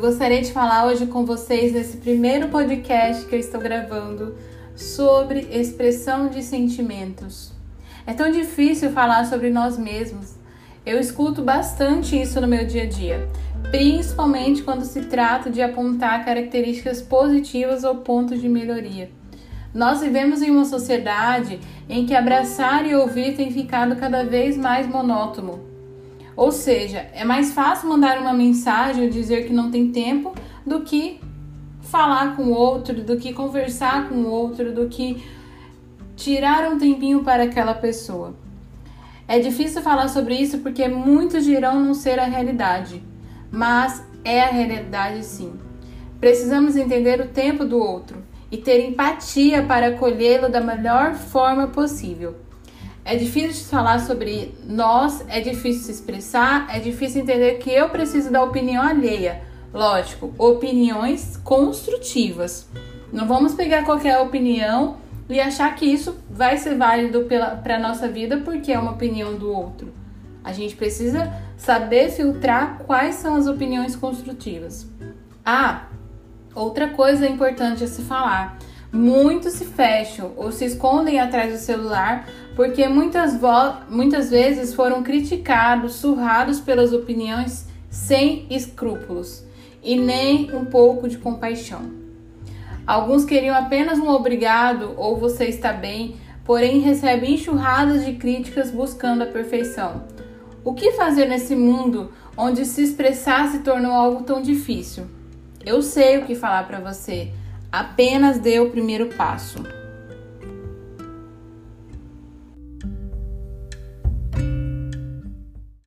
gostaria de falar hoje com vocês nesse primeiro podcast que eu estou gravando sobre expressão de sentimentos. É tão difícil falar sobre nós mesmos. Eu escuto bastante isso no meu dia a dia, principalmente quando se trata de apontar características positivas ou pontos de melhoria. Nós vivemos em uma sociedade em que abraçar e ouvir tem ficado cada vez mais monótono. Ou seja, é mais fácil mandar uma mensagem ou dizer que não tem tempo do que falar com o outro, do que conversar com o outro, do que tirar um tempinho para aquela pessoa. É difícil falar sobre isso porque muitos dirão não ser a realidade, mas é a realidade sim. Precisamos entender o tempo do outro e ter empatia para acolhê-lo da melhor forma possível. É difícil falar sobre nós, é difícil se expressar, é difícil entender que eu preciso da opinião alheia. Lógico, opiniões construtivas. Não vamos pegar qualquer opinião e achar que isso vai ser válido para a nossa vida porque é uma opinião do outro. A gente precisa saber filtrar quais são as opiniões construtivas. Ah, outra coisa importante a se falar Muitos se fecham ou se escondem atrás do celular porque muitas, muitas vezes foram criticados, surrados pelas opiniões sem escrúpulos e nem um pouco de compaixão. Alguns queriam apenas um obrigado ou você está bem, porém recebem enxurradas de críticas buscando a perfeição. O que fazer nesse mundo onde se expressar se tornou algo tão difícil? Eu sei o que falar para você Apenas dê o primeiro passo.